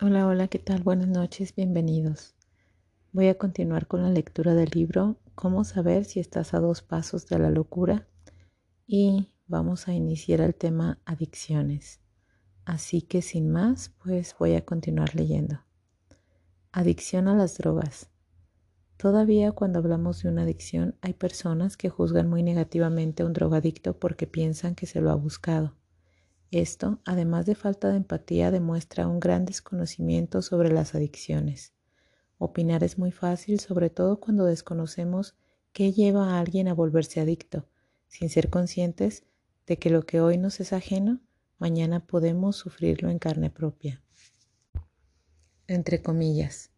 Hola, hola, ¿qué tal? Buenas noches, bienvenidos. Voy a continuar con la lectura del libro Cómo saber si estás a dos pasos de la locura y vamos a iniciar el tema adicciones. Así que sin más, pues voy a continuar leyendo. Adicción a las drogas. Todavía cuando hablamos de una adicción hay personas que juzgan muy negativamente a un drogadicto porque piensan que se lo ha buscado. Esto, además de falta de empatía, demuestra un gran desconocimiento sobre las adicciones. Opinar es muy fácil, sobre todo cuando desconocemos qué lleva a alguien a volverse adicto, sin ser conscientes de que lo que hoy nos es ajeno, mañana podemos sufrirlo en carne propia. Entre comillas,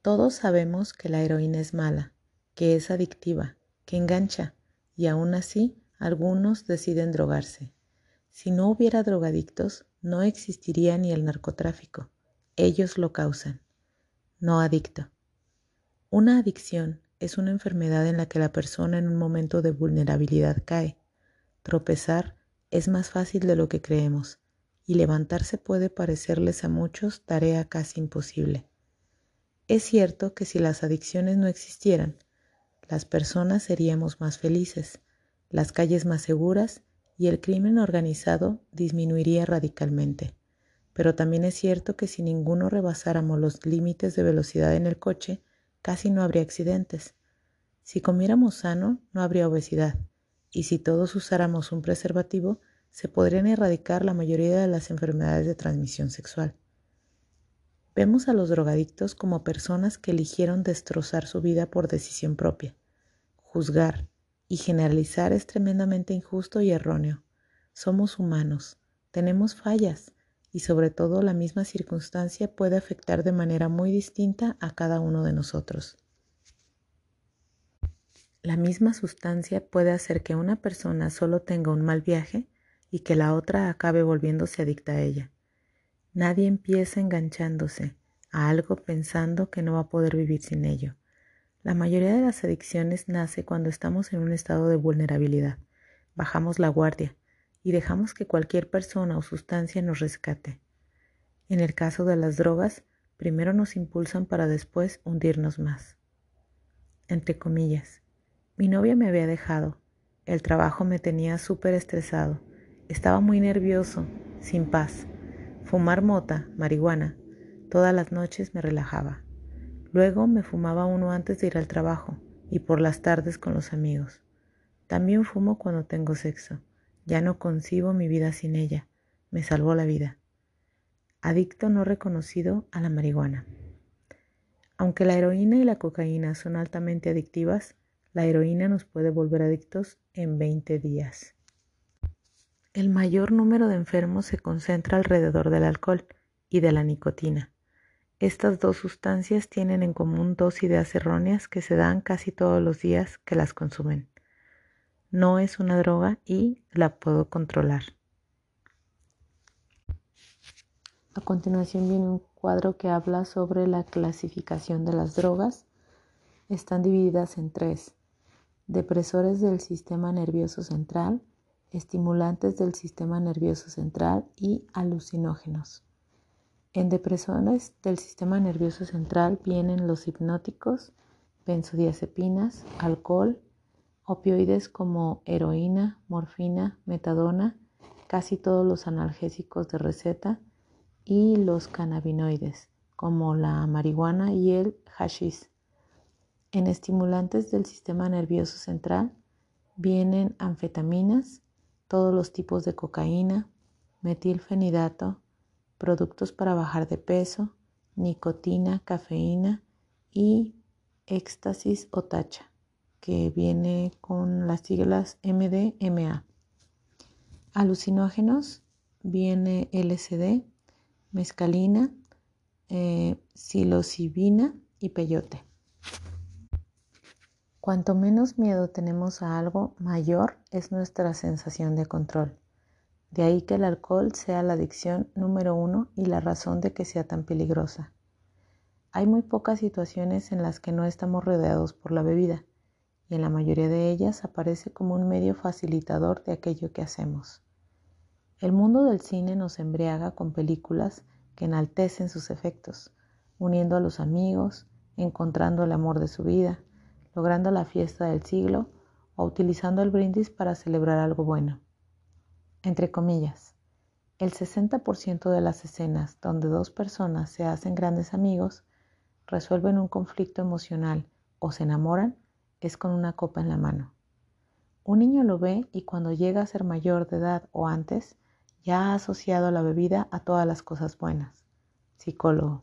todos sabemos que la heroína es mala, que es adictiva, que engancha, y aún así algunos deciden drogarse. Si no hubiera drogadictos, no existiría ni el narcotráfico. Ellos lo causan no adicto. Una adicción es una enfermedad en la que la persona en un momento de vulnerabilidad cae. Tropezar es más fácil de lo que creemos y levantarse puede parecerles a muchos tarea casi imposible. Es cierto que si las adicciones no existieran, las personas seríamos más felices, las calles más seguras y el crimen organizado disminuiría radicalmente. Pero también es cierto que si ninguno rebasáramos los límites de velocidad en el coche, casi no habría accidentes. Si comiéramos sano, no habría obesidad. Y si todos usáramos un preservativo, se podrían erradicar la mayoría de las enfermedades de transmisión sexual. Vemos a los drogadictos como personas que eligieron destrozar su vida por decisión propia. Juzgar y generalizar es tremendamente injusto y erróneo. Somos humanos, tenemos fallas, y sobre todo la misma circunstancia puede afectar de manera muy distinta a cada uno de nosotros. La misma sustancia puede hacer que una persona solo tenga un mal viaje y que la otra acabe volviéndose adicta a ella. Nadie empieza enganchándose a algo pensando que no va a poder vivir sin ello. La mayoría de las adicciones nace cuando estamos en un estado de vulnerabilidad. Bajamos la guardia, y dejamos que cualquier persona o sustancia nos rescate. En el caso de las drogas, primero nos impulsan para después hundirnos más. Entre comillas, mi novia me había dejado, el trabajo me tenía súper estresado, estaba muy nervioso, sin paz. Fumar mota, marihuana, todas las noches me relajaba. Luego me fumaba uno antes de ir al trabajo y por las tardes con los amigos. También fumo cuando tengo sexo. Ya no concibo mi vida sin ella. Me salvó la vida. Adicto no reconocido a la marihuana. Aunque la heroína y la cocaína son altamente adictivas, la heroína nos puede volver adictos en 20 días. El mayor número de enfermos se concentra alrededor del alcohol y de la nicotina. Estas dos sustancias tienen en común dos ideas erróneas que se dan casi todos los días que las consumen no es una droga y la puedo controlar. A continuación viene un cuadro que habla sobre la clasificación de las drogas. Están divididas en tres. Depresores del sistema nervioso central, estimulantes del sistema nervioso central y alucinógenos. En depresores del sistema nervioso central vienen los hipnóticos, benzodiazepinas, alcohol, opioides como heroína, morfina, metadona, casi todos los analgésicos de receta y los cannabinoides como la marihuana y el hashish. En estimulantes del sistema nervioso central vienen anfetaminas, todos los tipos de cocaína, metilfenidato, productos para bajar de peso, nicotina, cafeína y éxtasis o tacha que viene con las siglas MDMA. Alucinógenos viene LSD, mescalina, eh, psilocibina y peyote. Cuanto menos miedo tenemos a algo, mayor es nuestra sensación de control. De ahí que el alcohol sea la adicción número uno y la razón de que sea tan peligrosa. Hay muy pocas situaciones en las que no estamos rodeados por la bebida y en la mayoría de ellas aparece como un medio facilitador de aquello que hacemos. El mundo del cine nos embriaga con películas que enaltecen sus efectos, uniendo a los amigos, encontrando el amor de su vida, logrando la fiesta del siglo o utilizando el brindis para celebrar algo bueno. Entre comillas, el 60% de las escenas donde dos personas se hacen grandes amigos, resuelven un conflicto emocional o se enamoran es con una copa en la mano. Un niño lo ve y cuando llega a ser mayor de edad o antes, ya ha asociado la bebida a todas las cosas buenas. Psicólogo.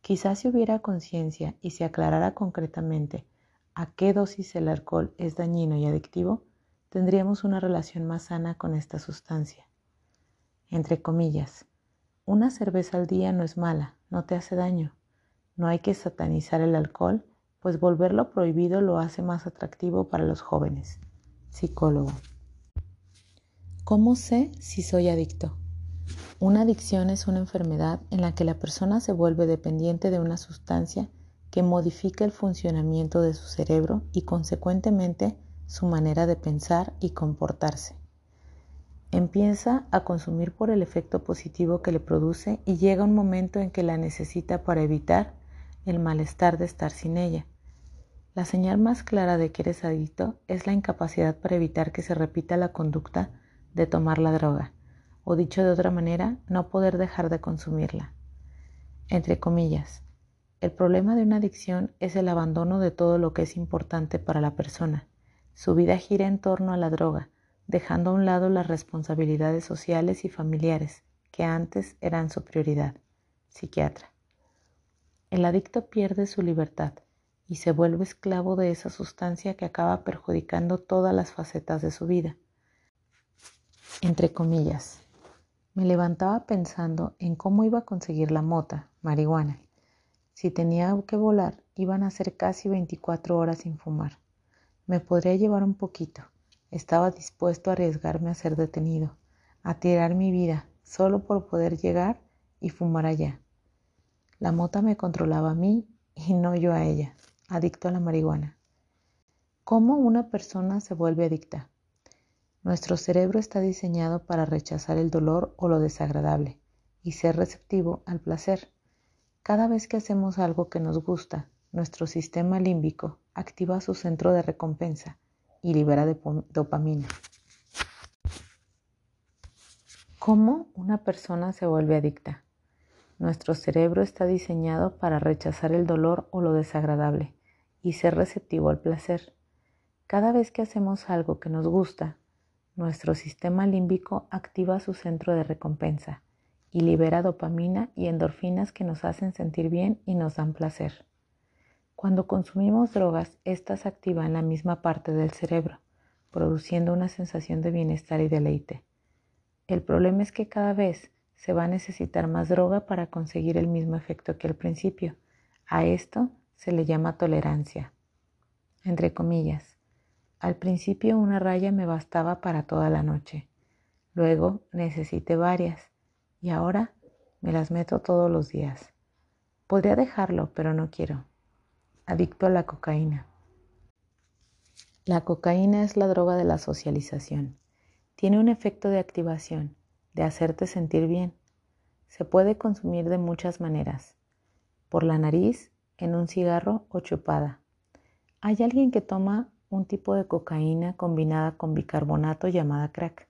Quizás si hubiera conciencia y se aclarara concretamente a qué dosis el alcohol es dañino y adictivo, tendríamos una relación más sana con esta sustancia. Entre comillas, una cerveza al día no es mala, no te hace daño. No hay que satanizar el alcohol, pues volverlo prohibido lo hace más atractivo para los jóvenes. Psicólogo. ¿Cómo sé si soy adicto? Una adicción es una enfermedad en la que la persona se vuelve dependiente de una sustancia que modifica el funcionamiento de su cerebro y consecuentemente su manera de pensar y comportarse. Empieza a consumir por el efecto positivo que le produce y llega un momento en que la necesita para evitar el malestar de estar sin ella. La señal más clara de que eres adicto es la incapacidad para evitar que se repita la conducta de tomar la droga o dicho de otra manera, no poder dejar de consumirla. Entre comillas, el problema de una adicción es el abandono de todo lo que es importante para la persona. Su vida gira en torno a la droga, dejando a un lado las responsabilidades sociales y familiares que antes eran su prioridad. Psiquiatra. El adicto pierde su libertad y se vuelve esclavo de esa sustancia que acaba perjudicando todas las facetas de su vida. Entre comillas, me levantaba pensando en cómo iba a conseguir la mota, marihuana. Si tenía que volar, iban a ser casi 24 horas sin fumar. Me podría llevar un poquito. Estaba dispuesto a arriesgarme a ser detenido, a tirar mi vida, solo por poder llegar y fumar allá. La mota me controlaba a mí y no yo a ella, adicto a la marihuana. ¿Cómo una persona se vuelve adicta? Nuestro cerebro está diseñado para rechazar el dolor o lo desagradable y ser receptivo al placer. Cada vez que hacemos algo que nos gusta, nuestro sistema límbico activa su centro de recompensa y libera dopamina. ¿Cómo una persona se vuelve adicta? Nuestro cerebro está diseñado para rechazar el dolor o lo desagradable y ser receptivo al placer. Cada vez que hacemos algo que nos gusta, nuestro sistema límbico activa su centro de recompensa y libera dopamina y endorfinas que nos hacen sentir bien y nos dan placer. Cuando consumimos drogas, estas activan la misma parte del cerebro, produciendo una sensación de bienestar y deleite. El problema es que cada vez se va a necesitar más droga para conseguir el mismo efecto que al principio. A esto se le llama tolerancia. Entre comillas, al principio una raya me bastaba para toda la noche. Luego necesité varias y ahora me las meto todos los días. Podría dejarlo, pero no quiero. Adicto a la cocaína. La cocaína es la droga de la socialización. Tiene un efecto de activación, de hacerte sentir bien. Se puede consumir de muchas maneras. Por la nariz, en un cigarro o chupada. Hay alguien que toma un tipo de cocaína combinada con bicarbonato llamada crack.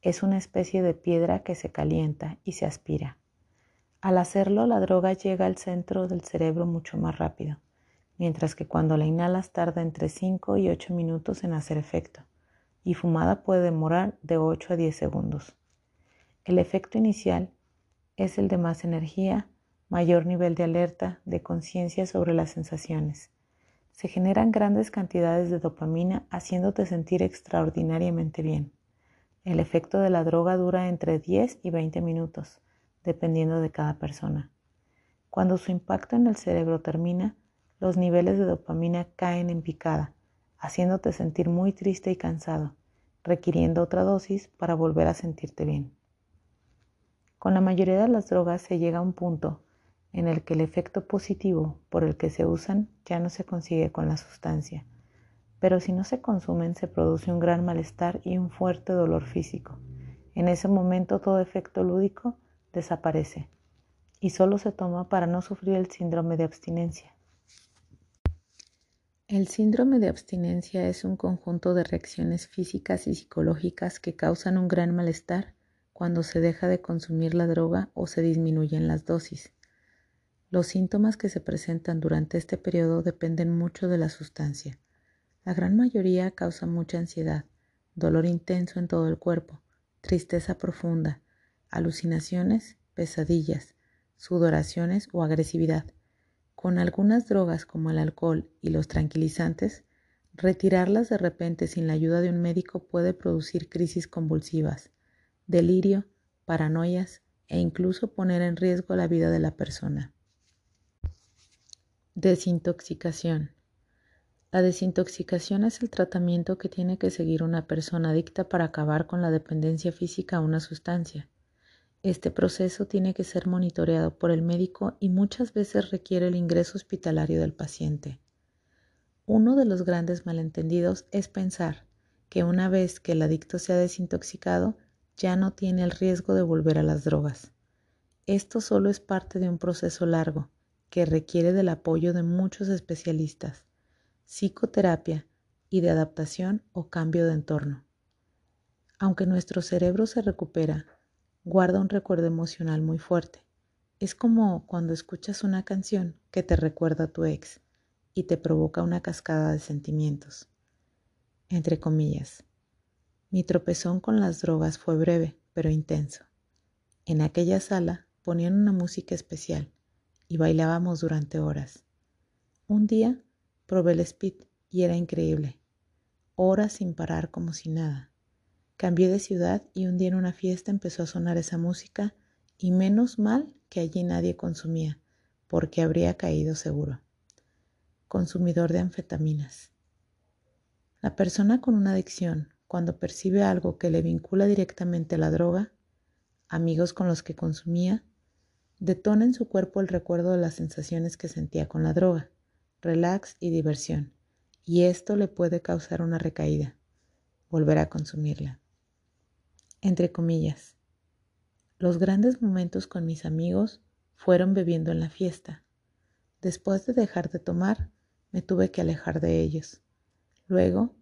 Es una especie de piedra que se calienta y se aspira. Al hacerlo, la droga llega al centro del cerebro mucho más rápido, mientras que cuando la inhalas tarda entre 5 y 8 minutos en hacer efecto, y fumada puede demorar de 8 a 10 segundos. El efecto inicial es el de más energía, mayor nivel de alerta, de conciencia sobre las sensaciones se generan grandes cantidades de dopamina haciéndote sentir extraordinariamente bien. El efecto de la droga dura entre 10 y 20 minutos, dependiendo de cada persona. Cuando su impacto en el cerebro termina, los niveles de dopamina caen en picada, haciéndote sentir muy triste y cansado, requiriendo otra dosis para volver a sentirte bien. Con la mayoría de las drogas se llega a un punto en el que el efecto positivo por el que se usan ya no se consigue con la sustancia, pero si no se consumen se produce un gran malestar y un fuerte dolor físico. En ese momento todo efecto lúdico desaparece y solo se toma para no sufrir el síndrome de abstinencia. El síndrome de abstinencia es un conjunto de reacciones físicas y psicológicas que causan un gran malestar cuando se deja de consumir la droga o se disminuyen las dosis. Los síntomas que se presentan durante este periodo dependen mucho de la sustancia. La gran mayoría causa mucha ansiedad, dolor intenso en todo el cuerpo, tristeza profunda, alucinaciones, pesadillas, sudoraciones o agresividad. Con algunas drogas como el alcohol y los tranquilizantes, retirarlas de repente sin la ayuda de un médico puede producir crisis convulsivas, delirio, paranoias e incluso poner en riesgo la vida de la persona. Desintoxicación. La desintoxicación es el tratamiento que tiene que seguir una persona adicta para acabar con la dependencia física a una sustancia. Este proceso tiene que ser monitoreado por el médico y muchas veces requiere el ingreso hospitalario del paciente. Uno de los grandes malentendidos es pensar que una vez que el adicto se ha desintoxicado, ya no tiene el riesgo de volver a las drogas. Esto solo es parte de un proceso largo que requiere del apoyo de muchos especialistas, psicoterapia y de adaptación o cambio de entorno. Aunque nuestro cerebro se recupera, guarda un recuerdo emocional muy fuerte. Es como cuando escuchas una canción que te recuerda a tu ex y te provoca una cascada de sentimientos. Entre comillas, mi tropezón con las drogas fue breve, pero intenso. En aquella sala ponían una música especial y bailábamos durante horas. Un día probé el speed y era increíble. Horas sin parar como si nada. Cambié de ciudad y un día en una fiesta empezó a sonar esa música y menos mal que allí nadie consumía, porque habría caído seguro. Consumidor de anfetaminas. La persona con una adicción, cuando percibe algo que le vincula directamente a la droga, amigos con los que consumía, detona en su cuerpo el recuerdo de las sensaciones que sentía con la droga, relax y diversión, y esto le puede causar una recaída, volver a consumirla. Entre comillas, los grandes momentos con mis amigos fueron bebiendo en la fiesta. Después de dejar de tomar, me tuve que alejar de ellos. Luego,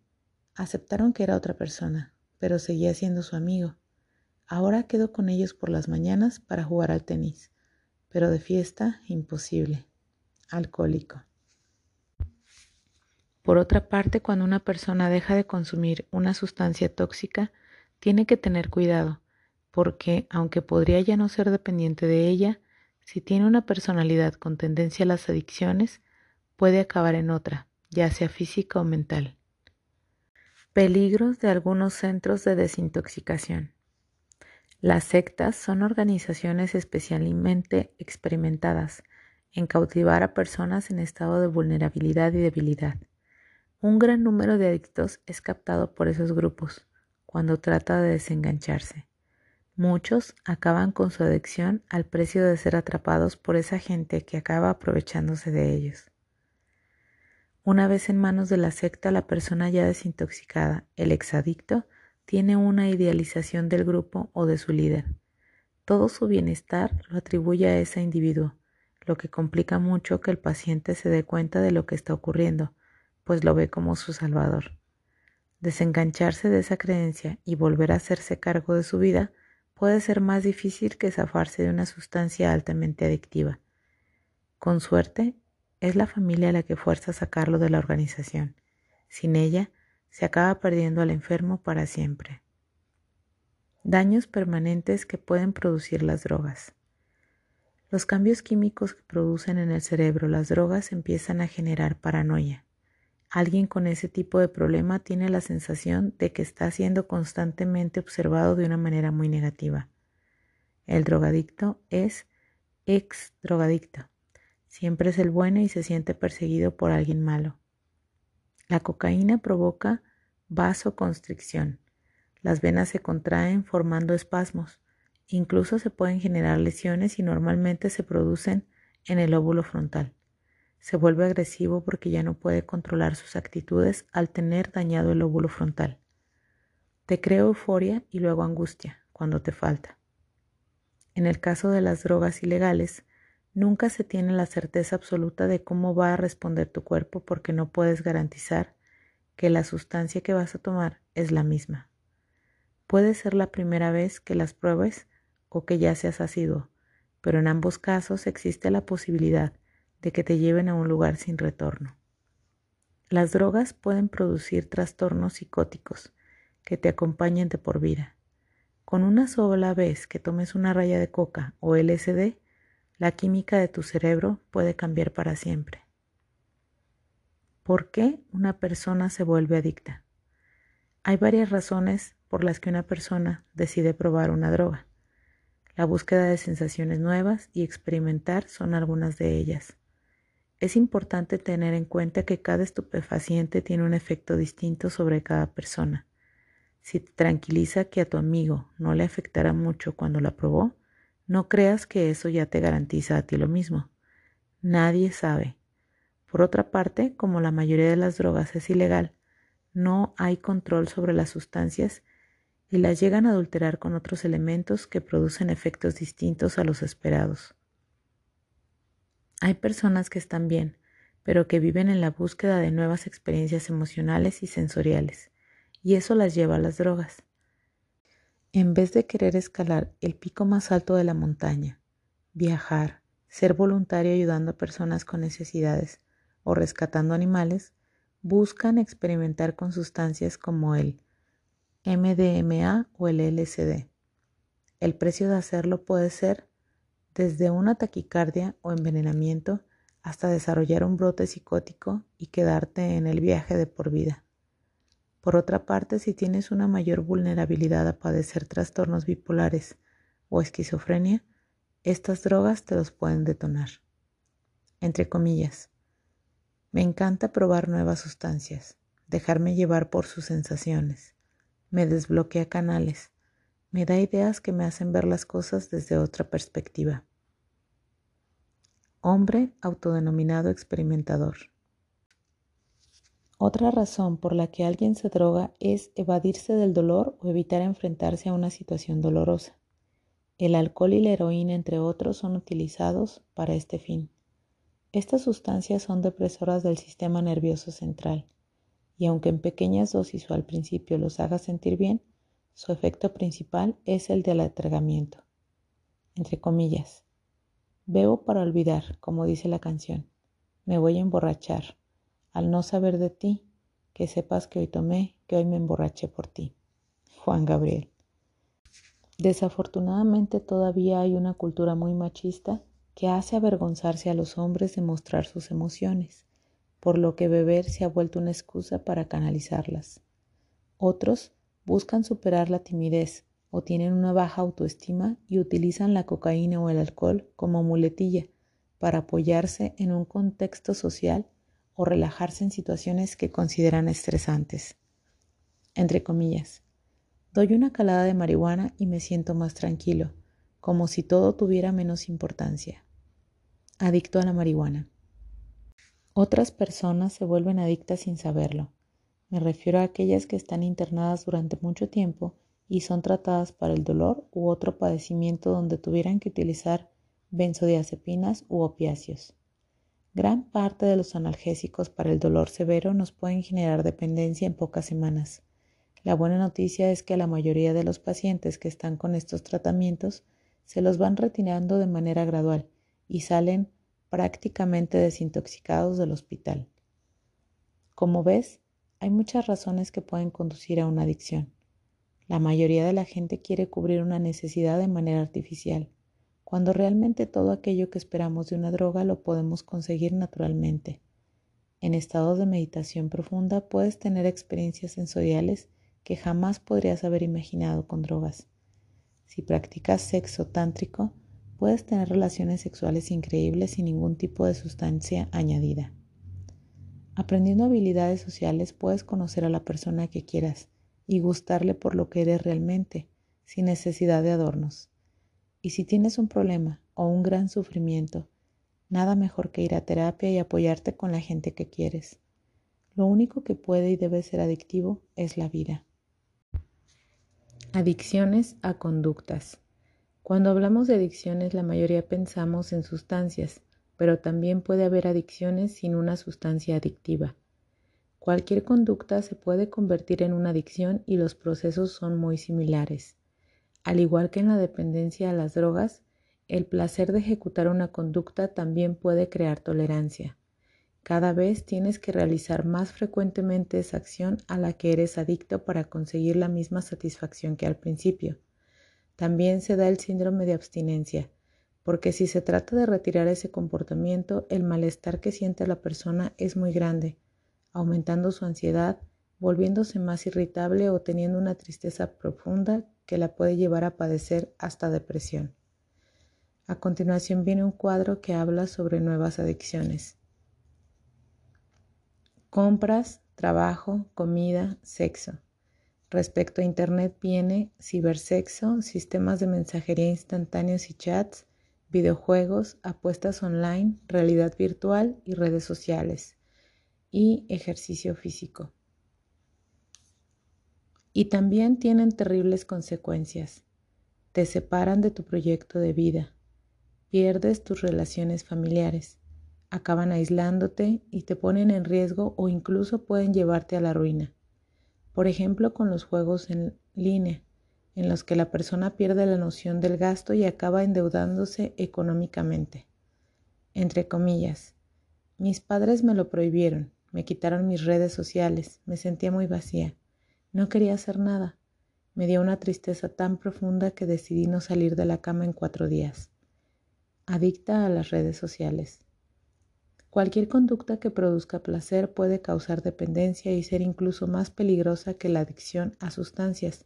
aceptaron que era otra persona, pero seguía siendo su amigo. Ahora quedo con ellos por las mañanas para jugar al tenis pero de fiesta imposible. Alcohólico. Por otra parte, cuando una persona deja de consumir una sustancia tóxica, tiene que tener cuidado, porque aunque podría ya no ser dependiente de ella, si tiene una personalidad con tendencia a las adicciones, puede acabar en otra, ya sea física o mental. Peligros de algunos centros de desintoxicación. Las sectas son organizaciones especialmente experimentadas en cautivar a personas en estado de vulnerabilidad y debilidad. Un gran número de adictos es captado por esos grupos cuando trata de desengancharse. Muchos acaban con su adicción al precio de ser atrapados por esa gente que acaba aprovechándose de ellos. Una vez en manos de la secta, la persona ya desintoxicada, el exadicto, tiene una idealización del grupo o de su líder. Todo su bienestar lo atribuye a ese individuo, lo que complica mucho que el paciente se dé cuenta de lo que está ocurriendo, pues lo ve como su salvador. Desengancharse de esa creencia y volver a hacerse cargo de su vida puede ser más difícil que zafarse de una sustancia altamente adictiva. Con suerte, es la familia la que fuerza a sacarlo de la organización. Sin ella, se acaba perdiendo al enfermo para siempre. Daños permanentes que pueden producir las drogas. Los cambios químicos que producen en el cerebro las drogas empiezan a generar paranoia. Alguien con ese tipo de problema tiene la sensación de que está siendo constantemente observado de una manera muy negativa. El drogadicto es ex drogadicto. Siempre es el bueno y se siente perseguido por alguien malo. La cocaína provoca vasoconstricción. Las venas se contraen formando espasmos. Incluso se pueden generar lesiones y normalmente se producen en el óvulo frontal. Se vuelve agresivo porque ya no puede controlar sus actitudes al tener dañado el óvulo frontal. Te crea euforia y luego angustia cuando te falta. En el caso de las drogas ilegales, nunca se tiene la certeza absoluta de cómo va a responder tu cuerpo porque no puedes garantizar que la sustancia que vas a tomar es la misma. Puede ser la primera vez que las pruebes o que ya seas asiduo, pero en ambos casos existe la posibilidad de que te lleven a un lugar sin retorno. Las drogas pueden producir trastornos psicóticos que te acompañen de por vida. Con una sola vez que tomes una raya de coca o LSD, la química de tu cerebro puede cambiar para siempre. ¿Por qué una persona se vuelve adicta? Hay varias razones por las que una persona decide probar una droga. La búsqueda de sensaciones nuevas y experimentar son algunas de ellas. Es importante tener en cuenta que cada estupefaciente tiene un efecto distinto sobre cada persona. Si te tranquiliza que a tu amigo no le afectará mucho cuando la probó, no creas que eso ya te garantiza a ti lo mismo. Nadie sabe. Por otra parte, como la mayoría de las drogas es ilegal, no hay control sobre las sustancias y las llegan a adulterar con otros elementos que producen efectos distintos a los esperados. Hay personas que están bien, pero que viven en la búsqueda de nuevas experiencias emocionales y sensoriales, y eso las lleva a las drogas. En vez de querer escalar el pico más alto de la montaña, viajar, ser voluntario ayudando a personas con necesidades o rescatando animales, buscan experimentar con sustancias como el MDMA o el LSD. El precio de hacerlo puede ser desde una taquicardia o envenenamiento hasta desarrollar un brote psicótico y quedarte en el viaje de por vida. Por otra parte, si tienes una mayor vulnerabilidad a padecer trastornos bipolares o esquizofrenia, estas drogas te los pueden detonar. Entre comillas, me encanta probar nuevas sustancias, dejarme llevar por sus sensaciones me desbloquea canales, me da ideas que me hacen ver las cosas desde otra perspectiva. Hombre autodenominado experimentador. Otra razón por la que alguien se droga es evadirse del dolor o evitar enfrentarse a una situación dolorosa. El alcohol y la heroína, entre otros, son utilizados para este fin. Estas sustancias son depresoras del sistema nervioso central y aunque en pequeñas dosis o al principio los haga sentir bien, su efecto principal es el del atragamiento. Entre comillas, bebo para olvidar, como dice la canción. Me voy a emborrachar. Al no saber de ti, que sepas que hoy tomé, que hoy me emborraché por ti. Juan Gabriel. Desafortunadamente todavía hay una cultura muy machista que hace avergonzarse a los hombres de mostrar sus emociones por lo que beber se ha vuelto una excusa para canalizarlas. Otros buscan superar la timidez o tienen una baja autoestima y utilizan la cocaína o el alcohol como muletilla para apoyarse en un contexto social o relajarse en situaciones que consideran estresantes. Entre comillas, doy una calada de marihuana y me siento más tranquilo, como si todo tuviera menos importancia. Adicto a la marihuana. Otras personas se vuelven adictas sin saberlo. Me refiero a aquellas que están internadas durante mucho tiempo y son tratadas para el dolor u otro padecimiento donde tuvieran que utilizar benzodiazepinas u opiáceos. Gran parte de los analgésicos para el dolor severo nos pueden generar dependencia en pocas semanas. La buena noticia es que a la mayoría de los pacientes que están con estos tratamientos se los van retirando de manera gradual y salen prácticamente desintoxicados del hospital. Como ves, hay muchas razones que pueden conducir a una adicción. La mayoría de la gente quiere cubrir una necesidad de manera artificial, cuando realmente todo aquello que esperamos de una droga lo podemos conseguir naturalmente. En estado de meditación profunda puedes tener experiencias sensoriales que jamás podrías haber imaginado con drogas. Si practicas sexo tántrico, puedes tener relaciones sexuales increíbles sin ningún tipo de sustancia añadida. Aprendiendo habilidades sociales puedes conocer a la persona que quieras y gustarle por lo que eres realmente, sin necesidad de adornos. Y si tienes un problema o un gran sufrimiento, nada mejor que ir a terapia y apoyarte con la gente que quieres. Lo único que puede y debe ser adictivo es la vida. Adicciones a conductas. Cuando hablamos de adicciones, la mayoría pensamos en sustancias, pero también puede haber adicciones sin una sustancia adictiva. Cualquier conducta se puede convertir en una adicción y los procesos son muy similares. Al igual que en la dependencia a las drogas, el placer de ejecutar una conducta también puede crear tolerancia. Cada vez tienes que realizar más frecuentemente esa acción a la que eres adicto para conseguir la misma satisfacción que al principio. También se da el síndrome de abstinencia, porque si se trata de retirar ese comportamiento, el malestar que siente la persona es muy grande, aumentando su ansiedad, volviéndose más irritable o teniendo una tristeza profunda que la puede llevar a padecer hasta depresión. A continuación viene un cuadro que habla sobre nuevas adicciones. Compras, trabajo, comida, sexo. Respecto a Internet viene cibersexo, sistemas de mensajería instantáneos y chats, videojuegos, apuestas online, realidad virtual y redes sociales y ejercicio físico. Y también tienen terribles consecuencias. Te separan de tu proyecto de vida, pierdes tus relaciones familiares, acaban aislándote y te ponen en riesgo o incluso pueden llevarte a la ruina. Por ejemplo, con los juegos en línea, en los que la persona pierde la noción del gasto y acaba endeudándose económicamente. Entre comillas, mis padres me lo prohibieron, me quitaron mis redes sociales, me sentía muy vacía, no quería hacer nada. Me dio una tristeza tan profunda que decidí no salir de la cama en cuatro días. Adicta a las redes sociales. Cualquier conducta que produzca placer puede causar dependencia y ser incluso más peligrosa que la adicción a sustancias,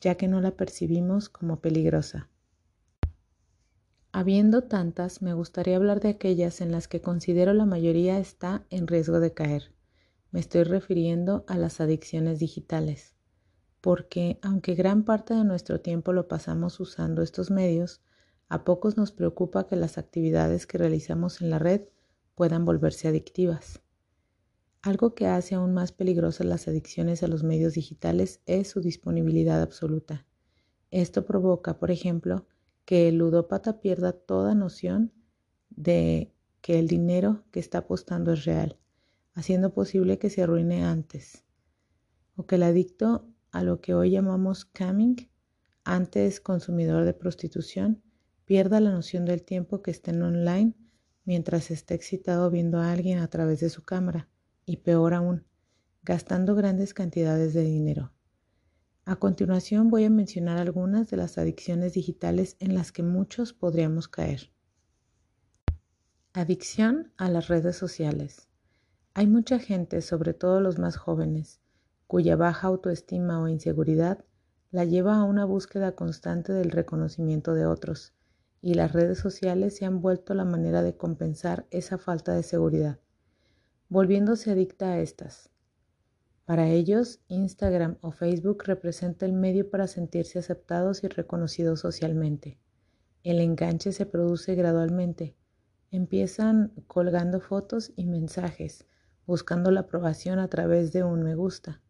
ya que no la percibimos como peligrosa. Habiendo tantas, me gustaría hablar de aquellas en las que considero la mayoría está en riesgo de caer. Me estoy refiriendo a las adicciones digitales, porque aunque gran parte de nuestro tiempo lo pasamos usando estos medios, a pocos nos preocupa que las actividades que realizamos en la red puedan volverse adictivas. Algo que hace aún más peligrosas las adicciones a los medios digitales es su disponibilidad absoluta. Esto provoca, por ejemplo, que el ludópata pierda toda noción de que el dinero que está apostando es real, haciendo posible que se arruine antes, o que el adicto a lo que hoy llamamos camming, antes consumidor de prostitución, pierda la noción del tiempo que está en online mientras está excitado viendo a alguien a través de su cámara, y peor aún, gastando grandes cantidades de dinero. A continuación voy a mencionar algunas de las adicciones digitales en las que muchos podríamos caer. Adicción a las redes sociales. Hay mucha gente, sobre todo los más jóvenes, cuya baja autoestima o inseguridad la lleva a una búsqueda constante del reconocimiento de otros, y las redes sociales se han vuelto la manera de compensar esa falta de seguridad, volviéndose adicta a estas. Para ellos, Instagram o Facebook representa el medio para sentirse aceptados y reconocidos socialmente. El enganche se produce gradualmente. Empiezan colgando fotos y mensajes, buscando la aprobación a través de un me gusta.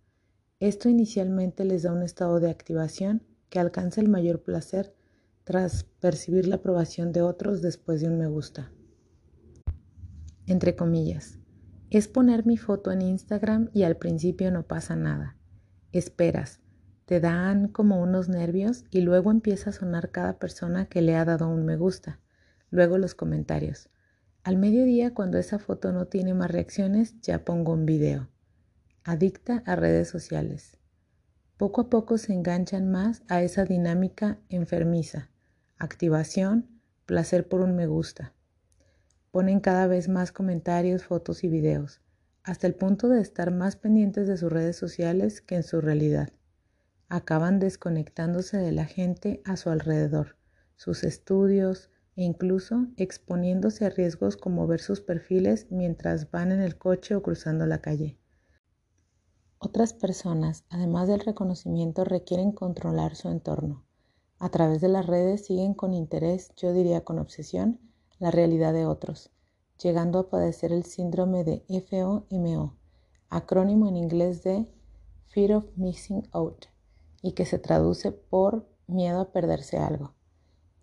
Esto inicialmente les da un estado de activación que alcanza el mayor placer tras percibir la aprobación de otros después de un me gusta. Entre comillas, es poner mi foto en Instagram y al principio no pasa nada. Esperas, te dan como unos nervios y luego empieza a sonar cada persona que le ha dado un me gusta. Luego los comentarios. Al mediodía, cuando esa foto no tiene más reacciones, ya pongo un video. Adicta a redes sociales. Poco a poco se enganchan más a esa dinámica enfermiza. Activación, placer por un me gusta. Ponen cada vez más comentarios, fotos y videos, hasta el punto de estar más pendientes de sus redes sociales que en su realidad. Acaban desconectándose de la gente a su alrededor, sus estudios e incluso exponiéndose a riesgos como ver sus perfiles mientras van en el coche o cruzando la calle. Otras personas, además del reconocimiento, requieren controlar su entorno. A través de las redes siguen con interés, yo diría con obsesión, la realidad de otros, llegando a padecer el síndrome de FOMO, acrónimo en inglés de Fear of Missing Out, y que se traduce por miedo a perderse algo.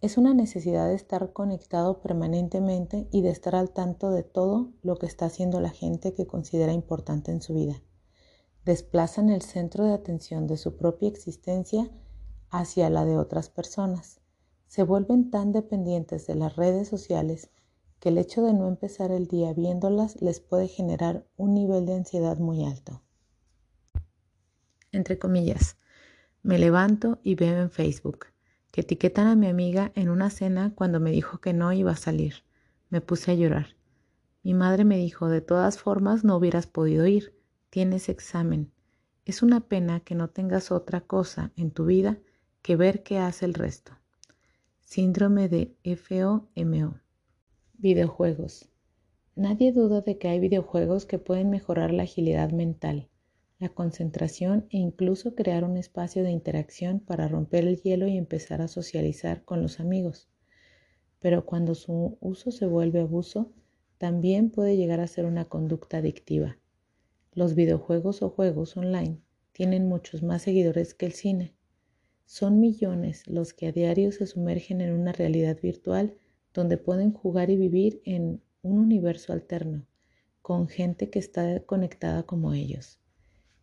Es una necesidad de estar conectado permanentemente y de estar al tanto de todo lo que está haciendo la gente que considera importante en su vida. Desplazan el centro de atención de su propia existencia hacia la de otras personas. Se vuelven tan dependientes de las redes sociales que el hecho de no empezar el día viéndolas les puede generar un nivel de ansiedad muy alto. Entre comillas, me levanto y veo en Facebook que etiquetan a mi amiga en una cena cuando me dijo que no iba a salir. Me puse a llorar. Mi madre me dijo, de todas formas no hubieras podido ir, tienes examen. Es una pena que no tengas otra cosa en tu vida que ver qué hace el resto. Síndrome de FOMO. Videojuegos. Nadie duda de que hay videojuegos que pueden mejorar la agilidad mental, la concentración e incluso crear un espacio de interacción para romper el hielo y empezar a socializar con los amigos. Pero cuando su uso se vuelve abuso, también puede llegar a ser una conducta adictiva. Los videojuegos o juegos online tienen muchos más seguidores que el cine. Son millones los que a diario se sumergen en una realidad virtual donde pueden jugar y vivir en un universo alterno, con gente que está conectada como ellos.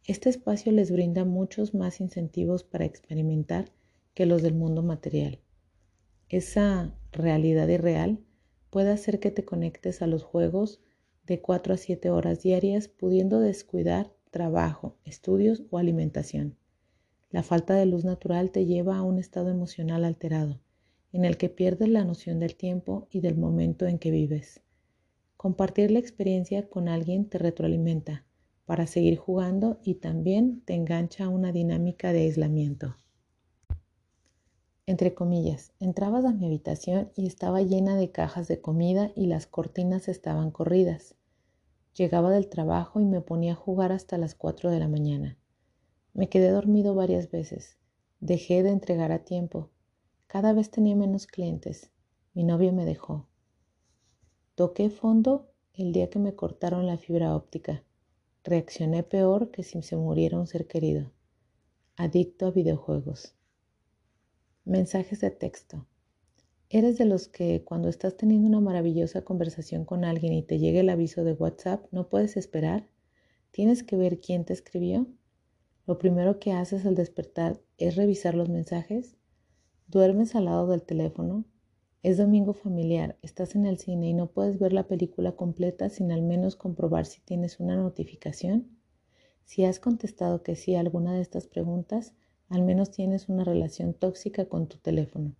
Este espacio les brinda muchos más incentivos para experimentar que los del mundo material. Esa realidad irreal puede hacer que te conectes a los juegos de 4 a 7 horas diarias, pudiendo descuidar trabajo, estudios o alimentación. La falta de luz natural te lleva a un estado emocional alterado en el que pierdes la noción del tiempo y del momento en que vives. Compartir la experiencia con alguien te retroalimenta para seguir jugando y también te engancha a una dinámica de aislamiento. Entre comillas, entrabas a mi habitación y estaba llena de cajas de comida y las cortinas estaban corridas. Llegaba del trabajo y me ponía a jugar hasta las 4 de la mañana. Me quedé dormido varias veces. Dejé de entregar a tiempo cada vez tenía menos clientes. Mi novio me dejó. Toqué fondo el día que me cortaron la fibra óptica. Reaccioné peor que si se muriera un ser querido. Adicto a videojuegos. Mensajes de texto. ¿Eres de los que cuando estás teniendo una maravillosa conversación con alguien y te llega el aviso de WhatsApp no puedes esperar? ¿Tienes que ver quién te escribió? Lo primero que haces al despertar es revisar los mensajes. Duermes al lado del teléfono. Es domingo familiar, estás en el cine y no puedes ver la película completa sin al menos comprobar si tienes una notificación. Si has contestado que sí a alguna de estas preguntas, al menos tienes una relación tóxica con tu teléfono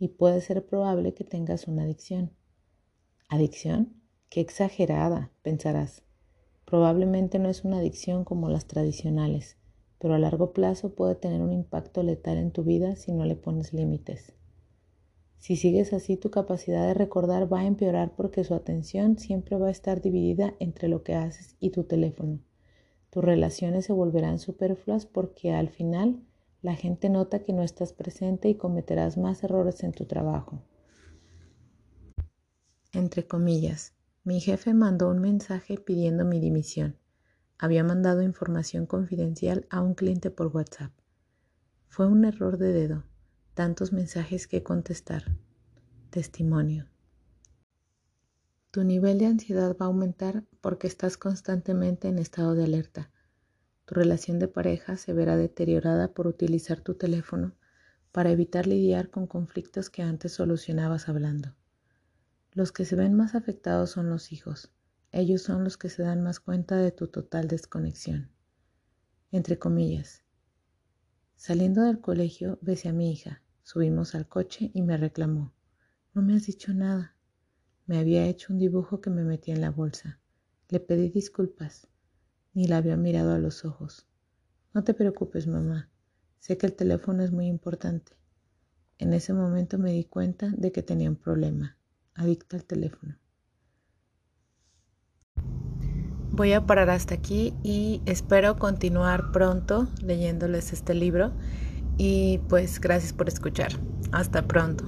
y puede ser probable que tengas una adicción. ¿Adicción? Qué exagerada, pensarás. Probablemente no es una adicción como las tradicionales, pero a largo plazo puede tener un impacto letal en tu vida si no le pones límites. Si sigues así, tu capacidad de recordar va a empeorar porque su atención siempre va a estar dividida entre lo que haces y tu teléfono. Tus relaciones se volverán superfluas porque al final la gente nota que no estás presente y cometerás más errores en tu trabajo. Entre comillas, mi jefe mandó un mensaje pidiendo mi dimisión. Había mandado información confidencial a un cliente por WhatsApp. Fue un error de dedo, tantos mensajes que contestar. Testimonio. Tu nivel de ansiedad va a aumentar porque estás constantemente en estado de alerta. Tu relación de pareja se verá deteriorada por utilizar tu teléfono para evitar lidiar con conflictos que antes solucionabas hablando. Los que se ven más afectados son los hijos. Ellos son los que se dan más cuenta de tu total desconexión. Entre comillas. Saliendo del colegio, besé a mi hija. Subimos al coche y me reclamó. No me has dicho nada. Me había hecho un dibujo que me metí en la bolsa. Le pedí disculpas. Ni la había mirado a los ojos. No te preocupes, mamá. Sé que el teléfono es muy importante. En ese momento me di cuenta de que tenía un problema, adicta al teléfono. Voy a parar hasta aquí y espero continuar pronto leyéndoles este libro y pues gracias por escuchar. Hasta pronto.